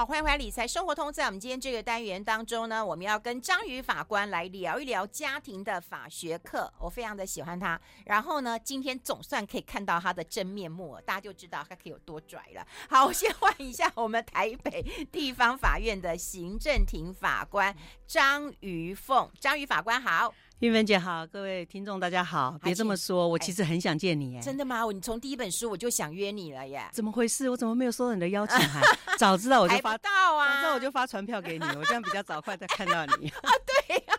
好，欢迎回来理财生活通。在我们今天这个单元当中呢，我们要跟张宇法官来聊一聊家庭的法学课。我非常的喜欢他。然后呢，今天总算可以看到他的真面目，大家就知道他可以有多拽了。好，我先换一下我们台北地方法院的行政庭法官张瑜凤。张宇法官好。韵芬姐好，各位听众大家好。别这么说，我其实很想见你耶。真的吗？我你从第一本书我就想约你了耶。怎么回事？我怎么没有收到你的邀请函？早知道我就发到啊，早知道我就发传票给你，我这样比较早快再看到你。啊，对呀。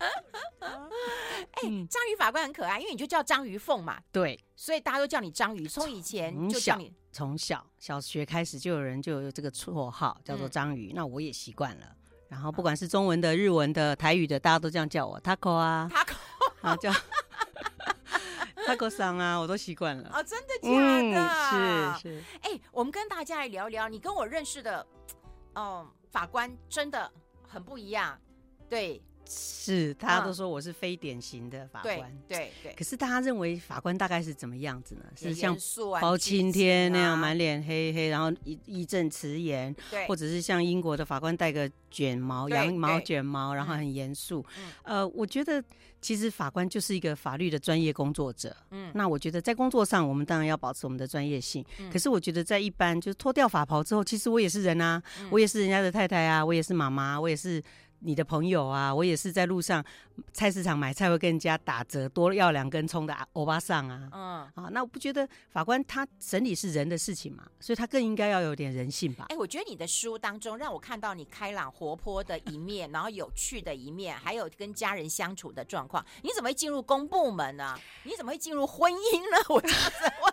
哎，章鱼法官很可爱，因为你就叫章鱼凤嘛。对，所以大家都叫你章鱼。从以前就叫你，从小小学开始就有人就有这个绰号叫做章鱼，那我也习惯了。然后不管是中文的、日文的、台语的，大家都这样叫我 Taco 啊，Taco，然后叫 Taco 桑啊，我都习惯了。哦，真的假的？是是。哎，我们跟大家来聊聊，你跟我认识的，嗯，法官真的很不一样，对。是，大家都说我是非典型的法官，嗯、对对，对。可是大家认为法官大概是怎么样子呢？是像啊、包青天那样满脸黑黑，然后一义正辞严，对，或者是像英国的法官戴个卷毛羊毛卷毛，然后很严肃。呃，我觉得其实法官就是一个法律的专业工作者。嗯，那我觉得在工作上，我们当然要保持我们的专业性。嗯、可是我觉得在一般就是脱掉法袍之后，其实我也是人啊，嗯、我也是人家的太太啊，我也是妈妈，我也是。你的朋友啊，我也是在路上菜市场买菜会跟人家打折，多要两根葱的欧巴桑啊。嗯，啊，那我不觉得法官他审理是人的事情嘛，所以他更应该要有点人性吧。哎、欸，我觉得你的书当中让我看到你开朗活泼的一面，然后有趣的一面，还有跟家人相处的状况。你怎么会进入公部门呢？你怎么会进入婚姻呢？我这样子，我我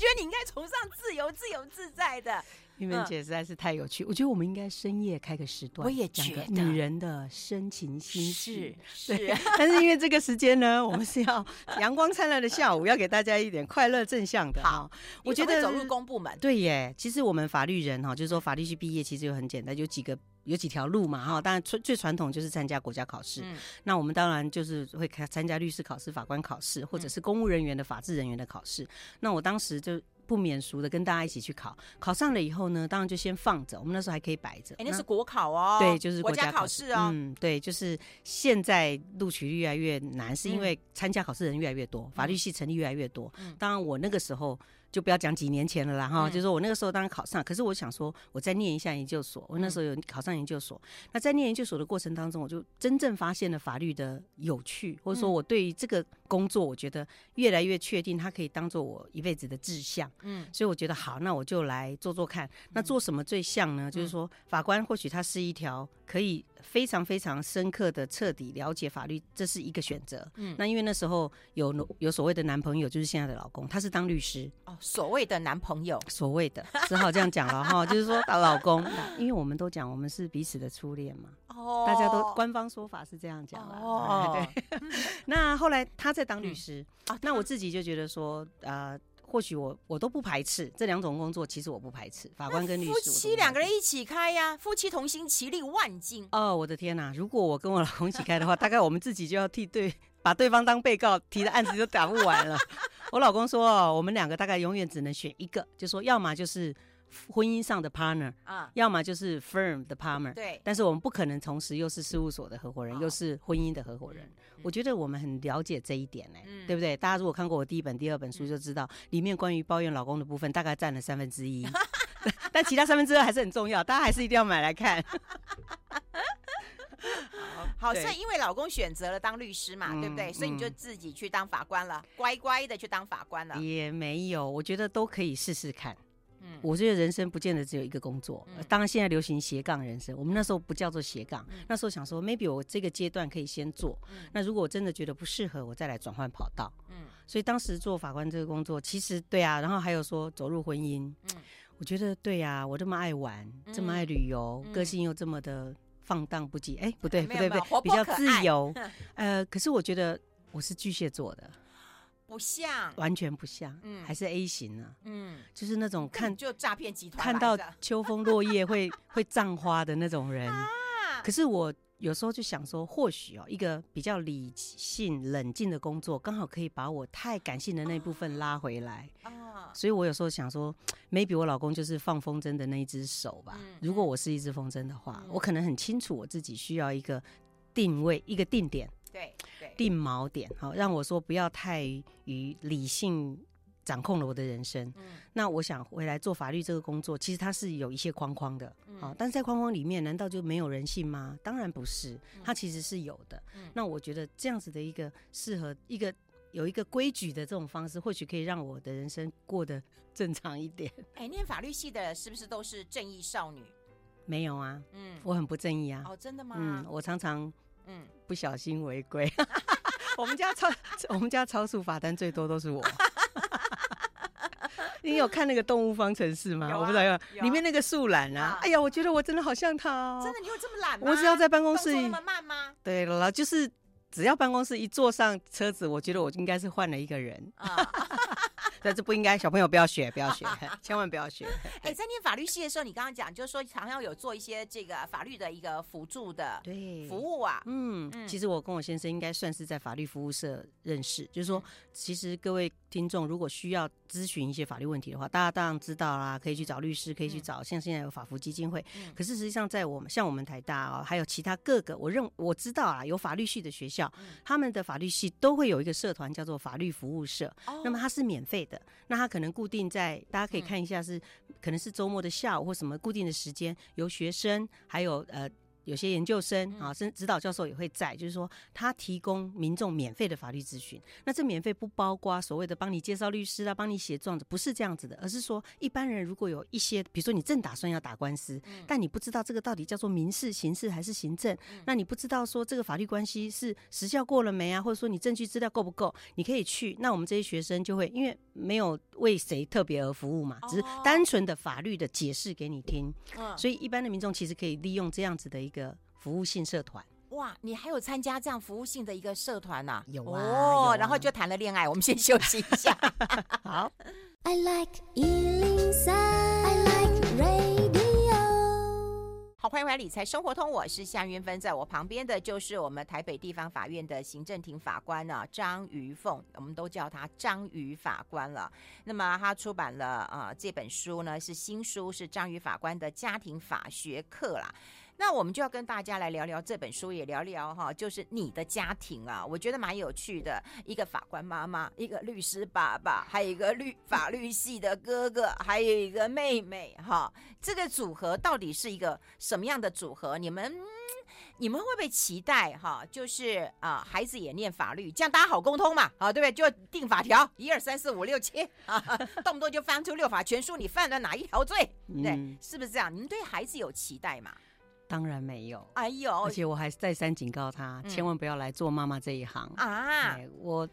觉得你应该崇尚自由、自由自在的。韵芬姐实在是太有趣，我觉得我们应该深夜开个时段，我也觉得女人的深情心事是是，但是因为这个时间呢，我们是要阳光灿烂的下午，要给大家一点快乐正向的。好，我觉得走入公部门，对耶。其实我们法律人哈，就是说法律系毕业，其实就很简单，有几个有几条路嘛哈。当然最最传统就是参加国家考试，那我们当然就是会开参加律师考试、法官考试，或者是公务人员的法制人员的考试。那我当时就。不免俗的跟大家一起去考，考上了以后呢，当然就先放着。我们那时候还可以摆着。哎，那是国考哦。对，就是国家考试哦。嗯，对，就是现在录取率越来越难，是因为参加考试人越来越多，法律系成立越来越多。当然，我那个时候。就不要讲几年前了啦哈，嗯、就是说我那个时候当然考上，可是我想说，我再念一下研究所。我那时候有考上研究所，嗯、那在念研究所的过程当中，我就真正发现了法律的有趣，或者说我对于这个工作，我觉得越来越确定，它可以当做我一辈子的志向。嗯，所以我觉得好，那我就来做做看。那做什么最像呢？嗯、就是说，法官或许他是一条可以非常非常深刻的、彻底了解法律，这是一个选择。嗯，那因为那时候有有所谓的男朋友，就是现在的老公，他是当律师。哦。所谓的男朋友，所谓的只好这样讲了哈，就是说老公，因为我们都讲我们是彼此的初恋嘛，哦，大家都官方说法是这样讲的，哦，对。那后来他在当律师啊，那我自己就觉得说，呃，或许我我都不排斥这两种工作，其实我不排斥法官跟律师，夫妻两个人一起开呀，夫妻同心，其利万金。哦，我的天哪，如果我跟我老公一起开的话，大概我们自己就要替对把对方当被告，提的案子就打不完了。我老公说：“哦，我们两个大概永远只能选一个，就说要么就是婚姻上的 partner 啊，要么就是 firm 的 partner。对，但是我们不可能同时又是事务所的合伙人，又是婚姻的合伙人。我觉得我们很了解这一点呢，对不对？大家如果看过我第一本、第二本书，就知道里面关于抱怨老公的部分大概占了三分之一，但其他三分之二还是很重要，大家还是一定要买来看。”好，所以因为老公选择了当律师嘛，对不对？所以你就自己去当法官了，乖乖的去当法官了。也没有，我觉得都可以试试看。嗯，我觉得人生不见得只有一个工作。当然现在流行斜杠人生，我们那时候不叫做斜杠，那时候想说，maybe 我这个阶段可以先做。那如果我真的觉得不适合，我再来转换跑道。嗯，所以当时做法官这个工作，其实对啊，然后还有说走入婚姻。嗯，我觉得对呀，我这么爱玩，这么爱旅游，个性又这么的。放荡不羁，哎，不对，不对，不对，比较自由。呃，可是我觉得我是巨蟹座的，不像，完全不像，嗯，还是 A 型呢，嗯，就是那种看就诈骗集团，看到 秋风落叶会会葬花的那种人。可是我有时候就想说，或许哦，一个比较理性、冷静的工作，刚好可以把我太感性的那部分拉回来。啊。所以我有时候想说，maybe 我老公就是放风筝的那一只手吧。如果我是一只风筝的话，我可能很清楚我自己需要一个定位，一个定点，对对，定锚点，好，让我说不要太于理性。掌控了我的人生，嗯、那我想回来做法律这个工作，其实它是有一些框框的，啊、嗯，但是在框框里面，难道就没有人性吗？当然不是，它其实是有的。嗯、那我觉得这样子的一个适合一个有一个规矩的这种方式，或许可以让我的人生过得正常一点。哎，念法律系的是不是都是正义少女？没有啊，嗯，我很不正义啊。哦，真的吗？嗯，我常常嗯不小心违规。嗯、我们家超 我们家超速罚单最多都是我。你有看那个动物方程式吗？我不知道，里面那个树懒啊，哎呀，我觉得我真的好像他哦。真的，你有这么懒吗？我只要在办公室里，那么慢吗？对了，就是只要办公室一坐上车子，我觉得我应该是换了一个人。但这不应该，小朋友不要学，不要学，千万不要学。哎，在念法律系的时候，你刚刚讲就是说，常常有做一些这个法律的一个辅助的对服务啊。嗯，其实我跟我先生应该算是在法律服务社认识，就是说，其实各位听众如果需要咨询一些法律问题的话，大家当然知道啦，可以去找律师，可以去找像现在有法服基金会。可是实际上，在我们像我们台大哦，还有其他各个，我认我知道啊，有法律系的学校，他们的法律系都会有一个社团叫做法律服务社，那么它是免费的。那他可能固定在，大家可以看一下是，可能是周末的下午或什么固定的时间，由学生还有呃。有些研究生啊，甚至指导教授也会在，就是说他提供民众免费的法律咨询。那这免费不包括所谓的帮你介绍律师啊，帮你写状子，不是这样子的，而是说一般人如果有一些，比如说你正打算要打官司，但你不知道这个到底叫做民事、刑事还是行政，那你不知道说这个法律关系是时效过了没啊，或者说你证据资料够不够，你可以去。那我们这些学生就会因为没有为谁特别而服务嘛，只是单纯的法律的解释给你听，所以一般的民众其实可以利用这样子的一个。服务性社团哇，你还有参加这样服务性的一个社团呐？有啊，哦啊、然后就谈了恋爱。我们先休息一下。好。I like 103, I like radio。好，欢迎回来《理财生活通》，我是夏云芬，在我旁边的就是我们台北地方法院的行政庭法官呢、啊，张瑜凤，我们都叫他张瑜法官了。那么他出版了啊、呃、这本书呢，是新书，是张瑜法官的家庭法学课啦。那我们就要跟大家来聊聊这本书，也聊聊哈，就是你的家庭啊，我觉得蛮有趣的。一个法官妈妈，一个律师爸爸，还有一个律法律系的哥哥，还有一个妹妹，哈，这个组合到底是一个什么样的组合？你们你们会不会期待哈？就是啊，孩子也念法律，这样大家好沟通嘛，啊，对不对？就定法条，一二三四五六七啊，动不动就翻出六法全书，你犯了哪一条罪？对，嗯、是不是这样？你们对孩子有期待吗？当然没有，哎呦！而且我还再三警告他，千万不要来做妈妈这一行啊！我，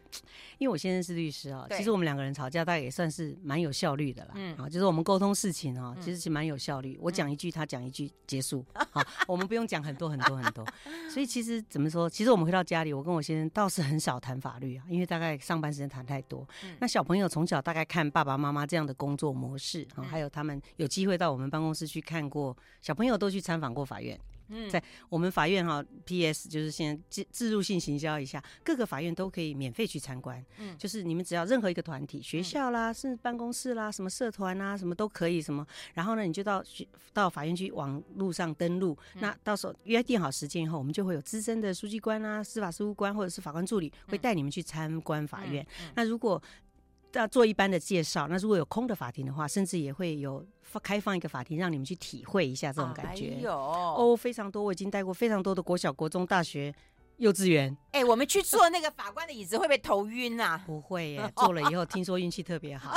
因为我先生是律师啊，其实我们两个人吵架，大概也算是蛮有效率的啦。嗯，啊，就是我们沟通事情啊，其实是蛮有效率。我讲一句，他讲一句，结束。好，我们不用讲很多很多很多。所以其实怎么说？其实我们回到家里，我跟我先生倒是很少谈法律啊，因为大概上班时间谈太多。那小朋友从小大概看爸爸妈妈这样的工作模式啊，还有他们有机会到我们办公室去看过，小朋友都去参访过法院。嗯，在我们法院哈，PS 就是先自自入性行销一下，各个法院都可以免费去参观。嗯，就是你们只要任何一个团体，学校啦，甚至办公室啦，什么社团啊，什么都可以。什么，然后呢，你就到到法院去网路上登录。那到时候约定好时间以后，我们就会有资深的书记官啊、司法事务官或者是法官助理会带你们去参观法院。那如果要做一般的介绍，那如果有空的法庭的话，甚至也会有开放一个法庭，让你们去体会一下这种感觉。有哦，非常多，我已经带过非常多的国小、国中、大学、幼稚园。哎，我们去坐那个法官的椅子，会不会头晕啊？不会耶，坐了以后听说运气特别好。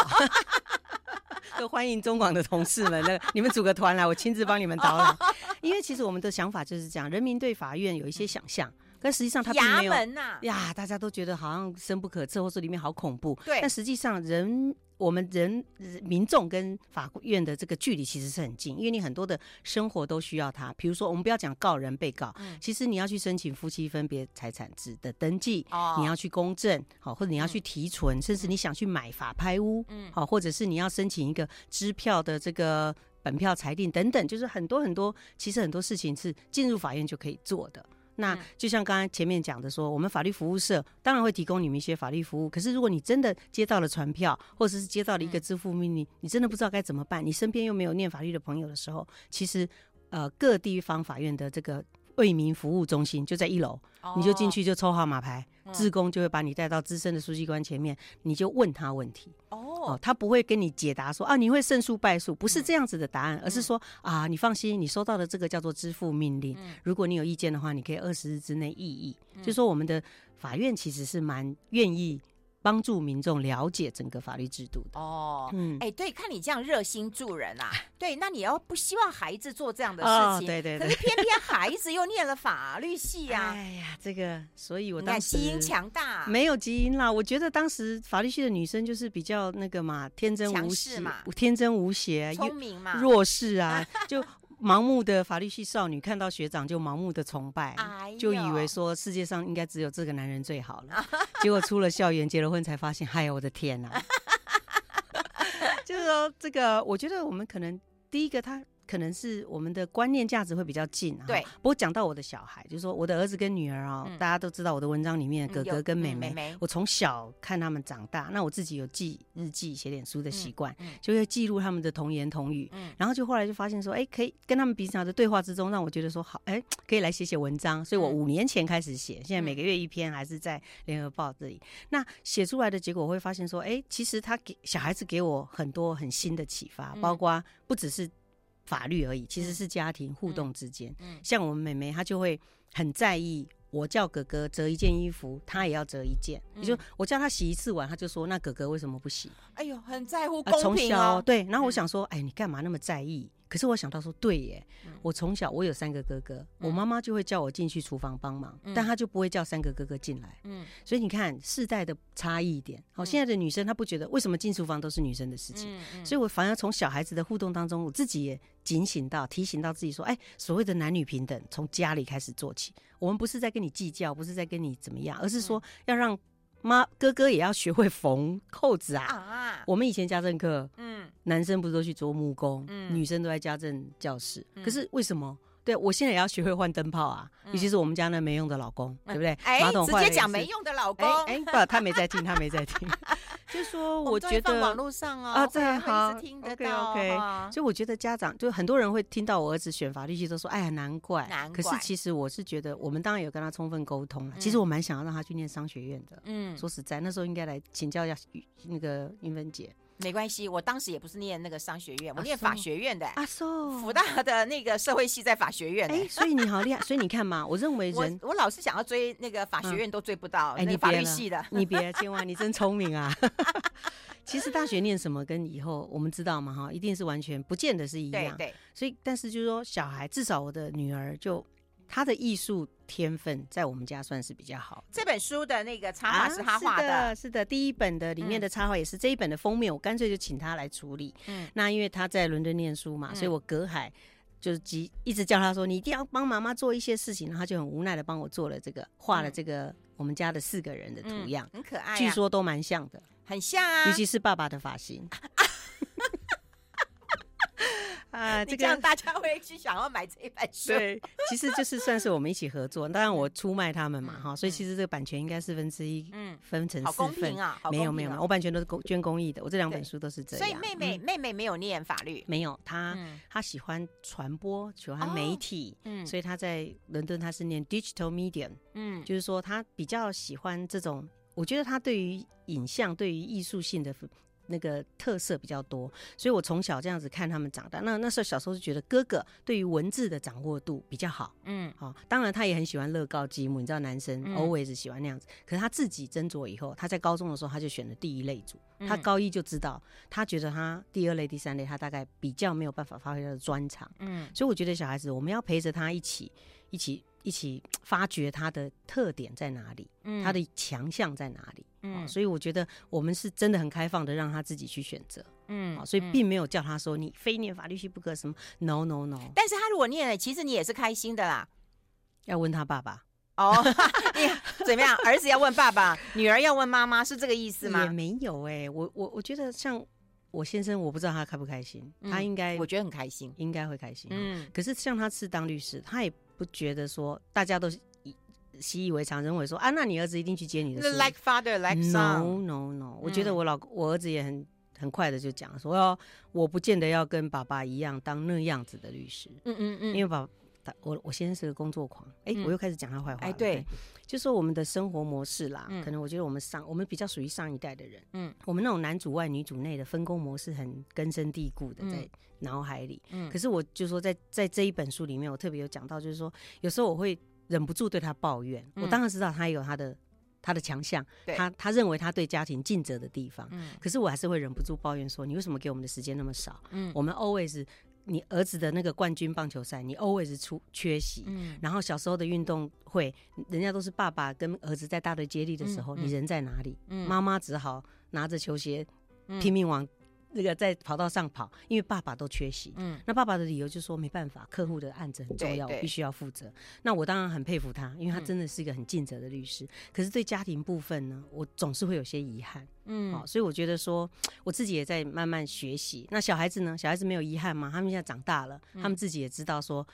都欢迎中广的同事们，那你们组个团来，我亲自帮你们导览。因为其实我们的想法就是这样，人民对法院有一些想象。但实际上，它并没有门呐呀，大家都觉得好像深不可测，或者里面好恐怖。对，但实际上人，我们人民众跟法院的这个距离其实是很近，因为你很多的生活都需要它。比如说，我们不要讲告人、被告，嗯、其实你要去申请夫妻分别财产制的登记，哦、你要去公证，好，或者你要去提存，嗯、甚至你想去买法拍屋，嗯，好，或者是你要申请一个支票的这个本票裁定等等，就是很多很多，其实很多事情是进入法院就可以做的。那就像刚刚前面讲的说，我们法律服务社当然会提供你们一些法律服务。可是如果你真的接到了传票，或者是接到了一个支付命令，你真的不知道该怎么办，你身边又没有念法律的朋友的时候，其实呃各地方法院的这个。为民服务中心就在一楼，你就进去就抽号码牌，志工就会把你带到资深的书记官前面，你就问他问题。哦，他不会跟你解答说啊，你会胜诉败诉，不是这样子的答案，而是说啊，你放心，你收到的这个叫做支付命令，如果你有意见的话，你可以二十日之内异议。就说我们的法院其实是蛮愿意。帮助民众了解整个法律制度的。哦，嗯，哎，对，看你这样热心助人啊，对，那你要不希望孩子做这样的事情，对对，可是偏偏孩子又念了法律系啊，哎呀，这个，所以我当时基因强大，没有基因啦，我觉得当时法律系的女生就是比较那个嘛，天真无邪嘛，天真无邪，聪明嘛，弱势啊，就。盲目的法律系少女看到学长就盲目的崇拜，哎、就以为说世界上应该只有这个男人最好了。结果出了校园结了婚才发现，哎呀，我的天哪！就是说这个，我觉得我们可能第一个他。可能是我们的观念价值会比较近啊。对，不过讲到我的小孩，就是说我的儿子跟女儿啊，大家都知道我的文章里面哥哥跟妹妹，我从小看他们长大。那我自己有记日记、写点书的习惯，就会记录他们的童言童语。然后就后来就发现说，哎，可以跟他们平常的对话之中，让我觉得说好，哎，可以来写写文章。所以我五年前开始写，现在每个月一篇，还是在联合报这里。那写出来的结果，我会发现说，哎，其实他给小孩子给我很多很新的启发，包括不只是。法律而已，其实是家庭互动之间。嗯，像我们妹妹，她就会很在意。我叫哥哥折一件衣服，她也要折一件。你就我叫他洗一次碗，他就说：“那哥哥为什么不洗？”哎呦，很在乎公平哦。对，然后我想说，哎，你干嘛那么在意？可是我想到说，对耶，我从小我有三个哥哥，我妈妈就会叫我进去厨房帮忙，但她就不会叫三个哥哥进来。嗯，所以你看世代的差异点。好，现在的女生她不觉得为什么进厨房都是女生的事情，所以我反而从小孩子的互动当中，我自己也警醒到、提醒到自己说，哎，所谓的男女平等从家里开始做起。我们不是在跟你计较，不是在跟你怎么样，而是说要让。妈，哥哥也要学会缝 扣子啊！啊我们以前家政课，嗯，男生不是都去做木工，嗯，女生都在家政教室。嗯、可是为什么？对，我现在也要学会换灯泡啊！嗯、尤其是我们家那没用的老公，对不对？哎，马桶直接讲没用的老公。哎，不，他没在听，他没在听。就说我觉得网络上哦，啊，对，好，OK，OK。所以我觉得家长就很多人会听到我儿子选法律系，都说哎呀，难怪。难怪。可是其实我是觉得，我们当然有跟他充分沟通了。其实我蛮想要让他去念商学院的。嗯。说实在，那时候应该来请教一下那个韵芬姐。没关系，我当时也不是念那个商学院，我念法学院的。啊，说福大的那个社会系在法学院。哎，所以你好厉害。所以你看嘛，我认为人，我老是想要追那个法学院都追不到。哎，你法律系的，你别，千万，你真聪明啊。其实大学念什么跟以后我们知道嘛哈，一定是完全不见得是一样。对对。所以，但是就是说，小孩至少我的女儿就。他的艺术天分在我们家算是比较好。这本书的那个插画是他画的。啊，是的，是的，第一本的里面的插画也是这一本的封面，我干脆就请他来处理。嗯，那因为他在伦敦念书嘛，所以我隔海就是急一直叫他说，你一定要帮妈妈做一些事情，然后他就很无奈的帮我做了这个，画了这个我们家的四个人的图样，很可爱，据说都蛮像的，很像啊，尤其是爸爸的发型。啊，这样大家会去想要买这一本书。对，其实就是算是我们一起合作。当然我出卖他们嘛，哈，所以其实这个版权应该四分之一，嗯，分成四份。啊！没有没有，我版权都是公捐公益的。我这两本书都是这样。所以妹妹妹妹没有念法律，没有，她她喜欢传播，喜欢媒体，嗯，所以她在伦敦她是念 digital medium，嗯，就是说她比较喜欢这种。我觉得她对于影像，对于艺术性的。那个特色比较多，所以我从小这样子看他们长大。那那时候小时候就觉得哥哥对于文字的掌握度比较好，嗯，好、哦。当然他也很喜欢乐高积木，你知道男生 always 喜欢那样子。嗯、可是他自己斟酌以后，他在高中的时候他就选了第一类组。嗯、他高一就知道，他觉得他第二类、第三类他大概比较没有办法发挥他的专长，嗯。所以我觉得小孩子我们要陪着他一起，一起。一起发掘他的特点在哪里，嗯，他的强项在哪里，嗯，所以我觉得我们是真的很开放的，让他自己去选择，嗯，所以并没有叫他说你非念法律系不可什么，no no no。但是他如果念了，其实你也是开心的啦。要问他爸爸哦，你怎么样？儿子要问爸爸，女儿要问妈妈，是这个意思吗？也没有哎、欸，我我我觉得像我先生，我不知道他开不开心，嗯、他应该我觉得很开心，应该会开心，嗯。可是像他是当律师，他也。不觉得说大家都是习以为常，认为说啊，那你儿子一定去接你的。like father like son。No no no，我觉得我老我儿子也很很快的就讲说，哦，我不见得要跟爸爸一样当那样子的律师。嗯嗯嗯，因为爸。我我先生是个工作狂，哎、欸，我又开始讲他坏话对，就说我们的生活模式啦，嗯、可能我觉得我们上我们比较属于上一代的人，嗯，我们那种男主外女主内的分工模式很根深蒂固的在脑海里。嗯，可是我就说在在这一本书里面，我特别有讲到，就是说有时候我会忍不住对他抱怨。嗯、我当然知道他有他的他的强项，他他认为他对家庭尽责的地方，嗯，可是我还是会忍不住抱怨说，你为什么给我们的时间那么少？嗯，我们 always。你儿子的那个冠军棒球赛，你 always 出缺席。嗯，然后小时候的运动会，人家都是爸爸跟儿子在大队接力的时候，嗯嗯、你人在哪里？嗯，妈妈只好拿着球鞋拼命往。那个在跑道上跑，因为爸爸都缺席。嗯，那爸爸的理由就是说没办法，客户的案子很重要，我必须要负责。那我当然很佩服他，因为他真的是一个很尽责的律师。嗯、可是对家庭部分呢，我总是会有些遗憾。嗯，好、哦，所以我觉得说，我自己也在慢慢学习。那小孩子呢？小孩子没有遗憾吗？他们现在长大了，他们自己也知道说，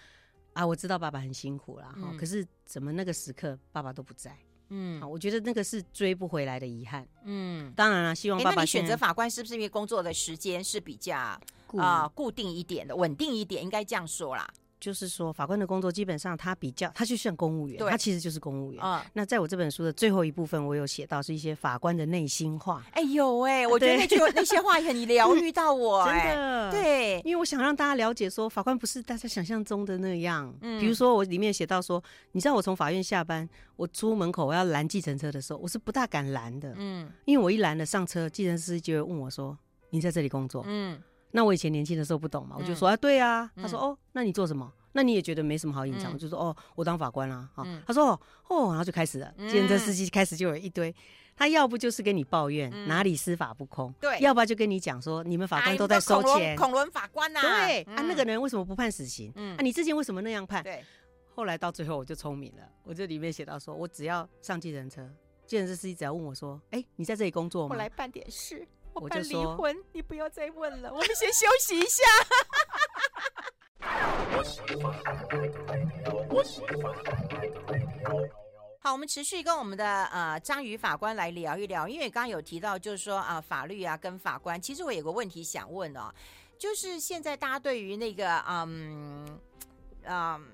啊，我知道爸爸很辛苦了。哈、嗯，可是怎么那个时刻爸爸都不在？嗯，我觉得那个是追不回来的遗憾。嗯，当然了，希望爸爸。那你选择法官是不是因为工作的时间是比较啊固、呃、固定一点的，稳定一点？应该这样说啦。就是说，法官的工作基本上他比较，他就像公务员，对他其实就是公务员。嗯，那在我这本书的最后一部分，我有写到是一些法官的内心话。哎呦哎，我觉得那句那些话很疗愈到我，真的。对，因为我想让大家了解说，法官不是大家想象中的那样。嗯，比如说我里面写到说，你知道我从法院下班，我出门口我要拦计程车的时候，我是不大敢拦的。嗯，因为我一拦了上车，计程司机就会问我说：“你在这里工作？”嗯。那我以前年轻的时候不懂嘛，我就说啊，对啊。他说哦，那你做什么？那你也觉得没什么好隐藏，我就说哦，我当法官啦。啊，他说哦，然后就开始了。计程车司机开始就有一堆，他要不就是跟你抱怨哪里司法不公，对，要不然就跟你讲说你们法官都在收钱，恐龙法官呐，对啊，那个人为什么不判死刑？嗯啊，你之前为什么那样判？对，后来到最后我就聪明了，我这里面写到说，我只要上计程车，计程车司机只要问我说，哎，你在这里工作吗？我来办点事。我办离婚，你不要再问了，我们先休息一下。好，我们持续跟我们的呃章鱼法官来聊一聊，因为刚刚有提到，就是说啊、呃、法律啊跟法官，其实我有个问题想问哦，就是现在大家对于那个嗯嗯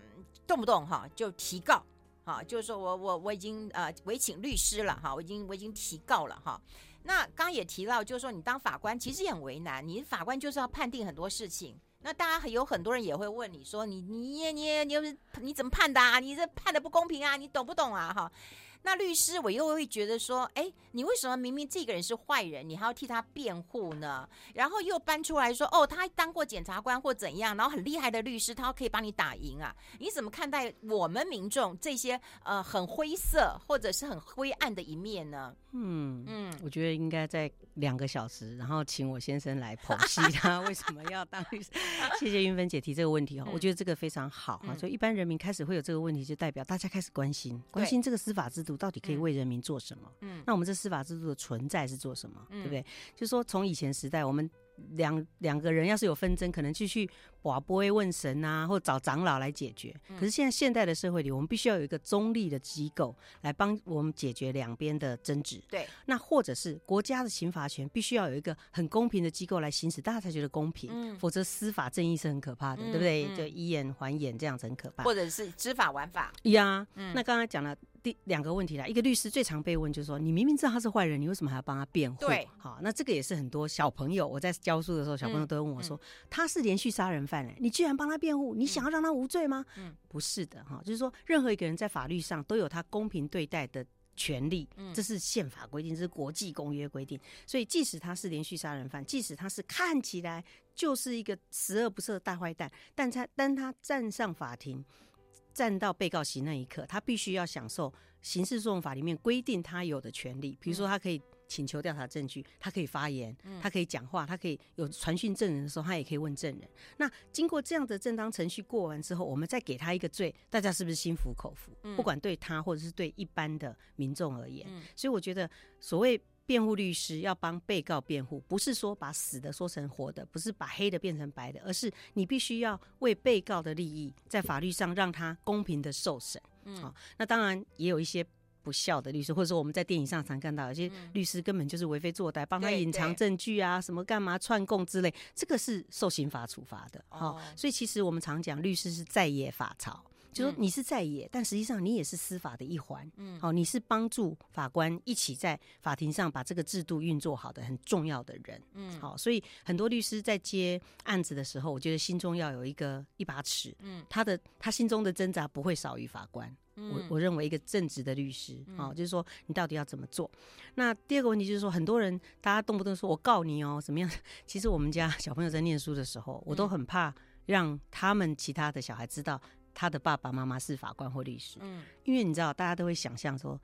动不动哈就提告，哈，就是说我我我已经呃委请律师了哈，我已经我已经提告了哈。那刚也提到，就是说你当法官其实也很为难，你法官就是要判定很多事情。那大家有很多人也会问你说，你你你你你你怎么判的啊？你这判的不公平啊？你懂不懂啊？哈。那律师，我又会觉得说，哎，你为什么明明这个人是坏人，你还要替他辩护呢？然后又搬出来说，哦，他当过检察官或怎样，然后很厉害的律师，他可以帮你打赢啊？你怎么看待我们民众这些呃很灰色或者是很灰暗的一面呢？嗯嗯，我觉得应该在两个小时，然后请我先生来剖析他为什么要当律师。谢谢云芬姐提这个问题哦，嗯、我觉得这个非常好啊。所以一般人民开始会有这个问题，就代表大家开始关心关心这个司法制度。到底可以为人民做什么？嗯，那我们这司法制度的存在是做什么？嗯、对不对？就是说，从以前时代，我们两两个人要是有纷争，可能继续。寡不会问神啊，或找长老来解决。可是现在现代的社会里，我们必须要有一个中立的机构来帮我们解决两边的争执。对，那或者是国家的刑罚权必须要有一个很公平的机构来行使，大家才觉得公平。嗯，否则司法正义是很可怕的，嗯、对不对？嗯、就以眼还眼这样子很可怕。或者是知法玩法。呀，嗯、那刚才讲了第两个问题啦，一个律师最常被问就是说，你明明知道他是坏人，你为什么还要帮他辩护？对，好，那这个也是很多小朋友，我在教书的时候，小朋友都会问我说，嗯嗯、他是连续杀人犯。你居然帮他辩护？你想要让他无罪吗？嗯，不是的哈，就是说，任何一个人在法律上都有他公平对待的权利，这是宪法规定，这是国际公约规定。所以，即使他是连续杀人犯，即使他是看起来就是一个十恶不赦的大坏蛋，但他当他站上法庭，站到被告席那一刻，他必须要享受刑事诉讼法里面规定他有的权利，比如说他可以。请求调查证据，他可以发言，他可以讲话，他可以有传讯证人的时候，他也可以问证人。那经过这样的正当程序过完之后，我们再给他一个罪，大家是不是心服口服？不管对他或者是对一般的民众而言，所以我觉得所谓辩护律师要帮被告辩护，不是说把死的说成活的，不是把黑的变成白的，而是你必须要为被告的利益在法律上让他公平的受审。嗯，好，那当然也有一些不孝的律师，或者说我们在电影上常看到有些律师根本就是为非作歹，帮他隐藏证据啊，什么干嘛串供之类，这个是受刑法处罚的。好，所以其实我们常讲律师是在野法曹。就说你是在野，嗯、但实际上你也是司法的一环。嗯，好，你是帮助法官一起在法庭上把这个制度运作好的很重要的人。嗯，好，所以很多律师在接案子的时候，我觉得心中要有一个一把尺。嗯，他的他心中的挣扎不会少于法官。嗯、我我认为一个正直的律师，啊、嗯，就是说你到底要怎么做？那第二个问题就是说，很多人大家动不动说我告你哦，怎么样？其实我们家小朋友在念书的时候，我都很怕让他们其他的小孩知道。他的爸爸妈妈是法官或律师，嗯，因为你知道，大家都会想象说，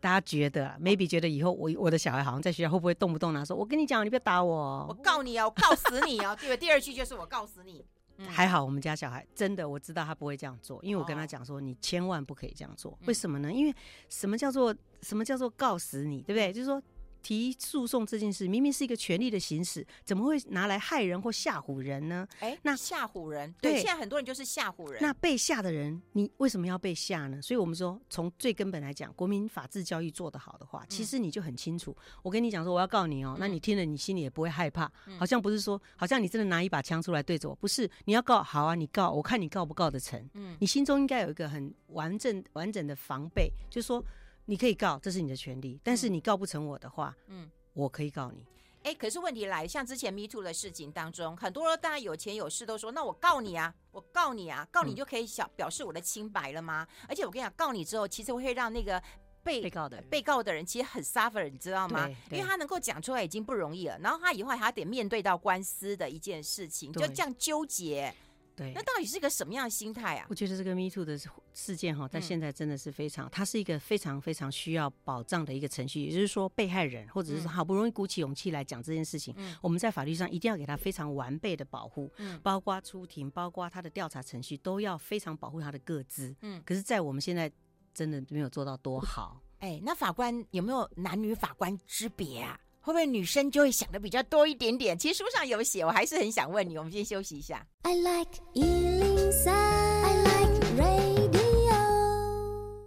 大家觉得，maybe 觉得以后我我的小孩好像在学校会不会动不动拿说，我跟你讲，你不要打我，我告你哦，我告死你哦，对吧？第二句就是我告死你。嗯、还好我们家小孩真的我知道他不会这样做，因为我跟他讲说，你千万不可以这样做。为什么呢？因为什么叫做什么叫做告死你，对不对？就是说。提诉讼这件事明明是一个权利的行使，怎么会拿来害人或吓唬人呢？哎、欸，那吓唬人，对，对，现在很多人就是吓唬人。那被吓的人，你为什么要被吓呢？所以我们说，从最根本来讲，国民法治教育做得好的话，其实你就很清楚。嗯、我跟你讲说，我要告你哦、喔，嗯、那你听了，你心里也不会害怕，好像不是说，好像你真的拿一把枪出来对着我，不是？你要告，好啊，你告，我看你告不告得成。嗯，你心中应该有一个很完整完整的防备，就是说你可以告，这是你的权利，但是你告不成我的话，嗯。我可以告你，哎，可是问题来，像之前 Me Too 的事情当中，很多人大家有钱有势都说，那我告你啊，我告你啊，告你就可以小表示我的清白了吗？嗯、而且我跟你讲，告你之后，其实会让那个被被告的被告的人其实很 suffer，你知道吗？因为他能够讲出来已经不容易了，然后他以后还得面对到官司的一件事情，就这样纠结。对，那到底是一个什么样的心态啊？我觉得这个 Me Too 的事件哈，在现在真的是非常，嗯、它是一个非常非常需要保障的一个程序。也就是说，被害人或者是好不容易鼓起勇气来讲这件事情，嗯、我们在法律上一定要给他非常完备的保护，嗯，包括出庭，包括他的调查程序，都要非常保护他的个资，嗯。可是，在我们现在真的没有做到多好。哎，那法官有没有男女法官之别啊？会不会女生就会想的比较多一点点？其实书上有写，我还是很想问你。我们先休息一下。I like 103, I like radio。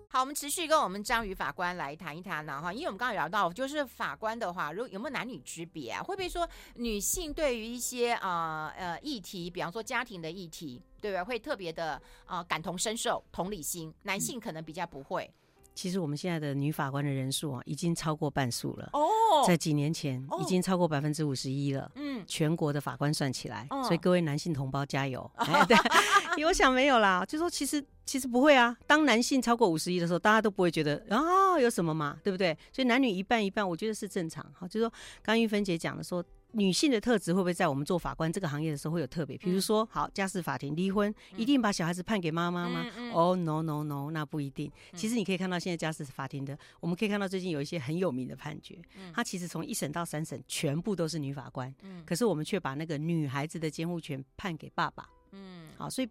好，我们持续跟我们章鱼法官来谈一谈呢，哈，因为我们刚刚聊到，就是法官的话，如果有没有男女之别啊？会不会说女性对于一些啊呃，呃议题，比方说家庭的议题，对不对？会特别的啊、呃、感同身受、同理心，男性可能比较不会。其实我们现在的女法官的人数啊，已经超过半数了。哦，在几年前已经超过百分之五十一了。嗯，全国的法官算起来，所以各位男性同胞加油！我想没有啦，就说其实其实不会啊。当男性超过五十一的时候，大家都不会觉得啊有什么嘛，对不对？所以男女一半一半，我觉得是正常。好，就说刚玉芬姐讲的说。女性的特质会不会在我们做法官这个行业的时候会有特别？比如说，好，家事法庭离婚，一定把小孩子判给妈妈吗？哦，no no no，那不一定。其实你可以看到现在家事法庭的，我们可以看到最近有一些很有名的判决，它其实从一审到三审全部都是女法官，可是我们却把那个女孩子的监护权判给爸爸。嗯，好，所以。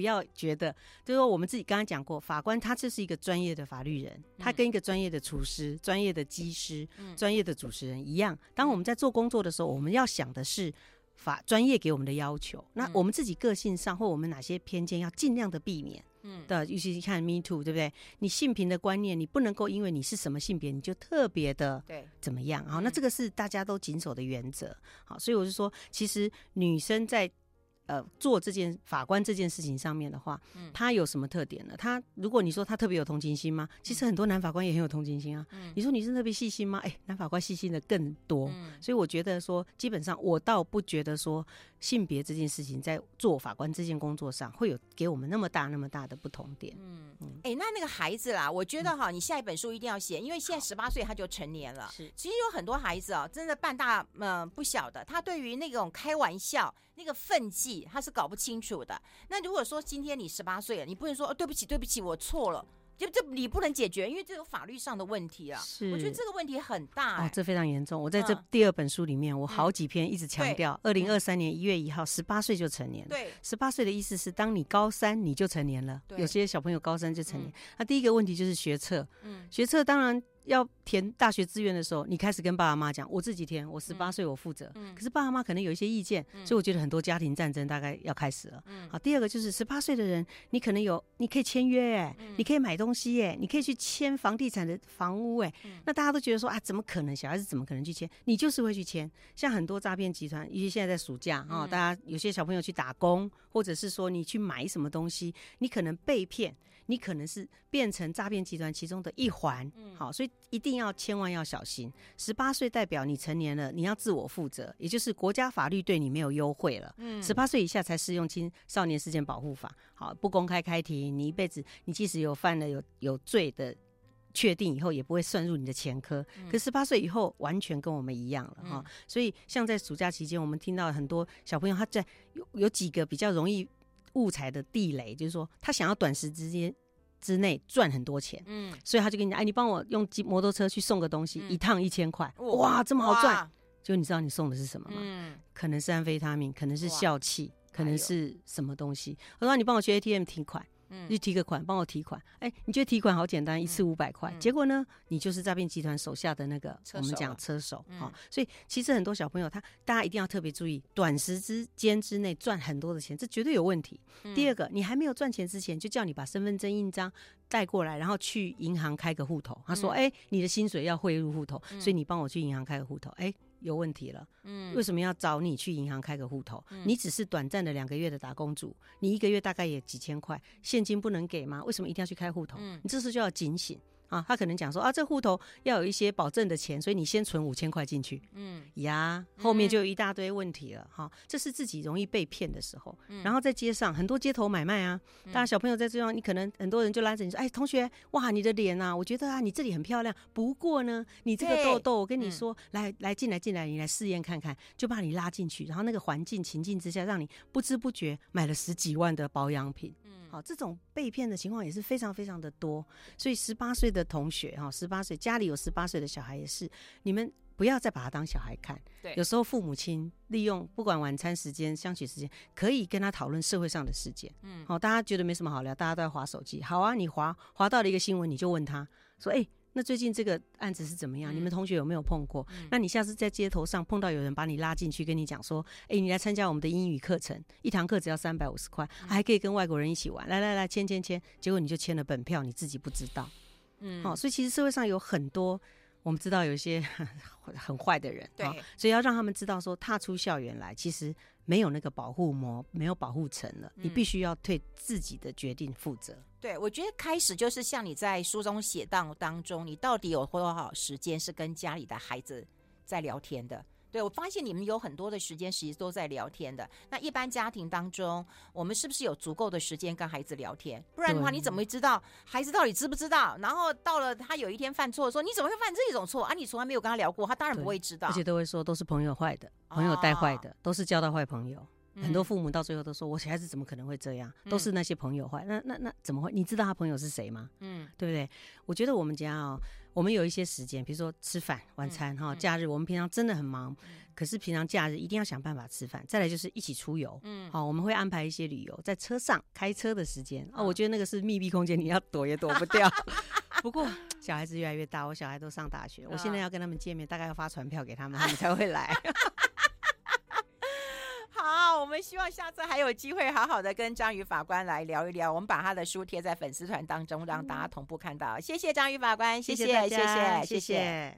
不要觉得，就是说我们自己刚刚讲过，法官他就是一个专业的法律人，他跟一个专业的厨师、专业的技师、专业的主持人一样。当我们在做工作的时候，我们要想的是法专业给我们的要求。那我们自己个性上或我们哪些偏见要尽量的避免。嗯，的，尤其是看 Me Too，对不对？你性平的观念，你不能够因为你是什么性别，你就特别的对怎么样？好，那这个是大家都谨守的原则。好，所以我就说，其实女生在。呃，做这件法官这件事情上面的话，嗯，他有什么特点呢？他如果你说他特别有同情心吗？其实很多男法官也很有同情心啊。嗯，你说女生特别细心吗？哎，男法官细心的更多。嗯，所以我觉得说，基本上我倒不觉得说性别这件事情在做法官这件工作上会有给我们那么大那么大的不同点。嗯嗯，哎，那那个孩子啦，我觉得哈，你下一本书一定要写，因为现在十八岁他就成年了。是，其实有很多孩子啊，真的半大嗯不小的，他对于那种开玩笑。那个分际他是搞不清楚的。那如果说今天你十八岁了，你不能说哦，对不起，对不起，我错了。就这你不能解决，因为这有法律上的问题啊。是，我觉得这个问题很大，欸。哦，这非常严重。我在这第二本书里面，嗯、我好几篇一直强调，二零二三年一月一号，十八岁就成年。对，十八岁的意思是，当你高三你就成年了。对，有些小朋友高三就成年。那、嗯、第一个问题就是学测。嗯，学测当然要填大学志愿的时候，你开始跟爸爸妈妈讲，我自己填，我十八岁我负责。嗯、可是爸爸妈妈可能有一些意见，嗯、所以我觉得很多家庭战争大概要开始了。嗯、好，第二个就是十八岁的人，你可能有，你可以签约哎，嗯、你可以买东西哎，你可以去签房地产的房屋哎。嗯、那大家都觉得说啊，怎么可能？小孩子怎么可能去签？你就是会去签。像很多诈骗集团，尤其现在在暑假啊，嗯、大家有些小朋友去打工，或者是说你去买什么东西，你可能被骗。你可能是变成诈骗集团其中的一环，嗯，好，所以一定要千万要小心。十八岁代表你成年了，你要自我负责，也就是国家法律对你没有优惠了。嗯，十八岁以下才适用青少年事件保护法。好，不公开开庭，你一辈子，你即使有犯了有有罪的确定以后，也不会算入你的前科。可十八岁以后，完全跟我们一样了哈。所以像在暑假期间，我们听到很多小朋友他在有有几个比较容易。误踩的地雷，就是说他想要短时之间之内赚很多钱，嗯，所以他就跟你讲，哎，你帮我用机摩托车去送个东西，嗯、一趟一千块，哇，这么好赚！就你知道你送的是什么吗？嗯，可能是安非他命，可能是笑气，可能是什么东西。他说你帮我去 ATM 提款。嗯，去提个款，帮我提款。哎、欸，你觉得提款好简单，一次五百块。结果呢，你就是诈骗集团手下的那个我们讲车手啊、哦。所以其实很多小朋友他，大家一定要特别注意，短时之间之内赚很多的钱，这绝对有问题。嗯、第二个，你还没有赚钱之前，就叫你把身份证印章带过来，然后去银行开个户头。他说，哎、你的薪水要汇入户头，所以你帮我去银行开个户头。哎、欸。有问题了，嗯，为什么要找你去银行开个户头？嗯、你只是短暂的两个月的打工族，你一个月大概也几千块，现金不能给吗？为什么一定要去开户头？嗯、你这时就要警醒。啊，他可能讲说啊，这户头要有一些保证的钱，所以你先存五千块进去，嗯呀，后面就有一大堆问题了哈、嗯。这是自己容易被骗的时候。嗯、然后在街上很多街头买卖啊，大家小朋友在这样，你可能很多人就拉着你说，哎，同学，哇，你的脸啊，我觉得啊，你这里很漂亮。不过呢，你这个痘痘，我跟你说，嗯、来来进来进来，你来试验看看，就把你拉进去，然后那个环境情境之下，让你不知不觉买了十几万的保养品。好，这种被骗的情况也是非常非常的多，所以十八岁的同学哈，十八岁家里有十八岁的小孩也是，你们不要再把他当小孩看。对，有时候父母亲利用不管晚餐时间、相处时间，可以跟他讨论社会上的事件。嗯，好，大家觉得没什么好聊，大家都在划手机。好啊，你划划到了一个新闻，你就问他说：“哎。”那最近这个案子是怎么样？嗯、你们同学有没有碰过？嗯、那你下次在街头上碰到有人把你拉进去，跟你讲说：“哎、欸，你来参加我们的英语课程，一堂课只要三百五十块，还可以跟外国人一起玩。来来来，签签签。”结果你就签了本票，你自己不知道。嗯，好、哦，所以其实社会上有很多。我们知道有一些 很坏的人，对、哦，所以要让他们知道说，踏出校园来，其实没有那个保护膜，没有保护层了，嗯、你必须要对自己的决定负责。对，我觉得开始就是像你在书中写到当中，你到底有多少时间是跟家里的孩子在聊天的？对，我发现你们有很多的时间其实都在聊天的。那一般家庭当中，我们是不是有足够的时间跟孩子聊天？不然的话，你怎么会知道孩子到底知不知道？然后到了他有一天犯错，说你怎么会犯这种错啊？你从来没有跟他聊过，他当然不会知道。而且都会说都是朋友坏的，朋友带坏的，哦、都是交到坏朋友。嗯、很多父母到最后都说，我小孩子怎么可能会这样？都是那些朋友坏。那那那怎么会？你知道他朋友是谁吗？嗯，对不对？我觉得我们家哦，我们有一些时间，比如说吃饭、晚餐哈，假日我们平常真的很忙。可是平常假日一定要想办法吃饭，再来就是一起出游，嗯，好，我们会安排一些旅游，在车上开车的时间，哦，我觉得那个是密闭空间，你要躲也躲不掉。不过小孩子越来越大，我小孩都上大学，我现在要跟他们见面，大概要发传票给他们，他们才会来。好，我们希望下次还有机会好好的跟章鱼法官来聊一聊，我们把他的书贴在粉丝团当中，让大家同步看到。谢谢章鱼法官，谢谢，谢谢，谢谢。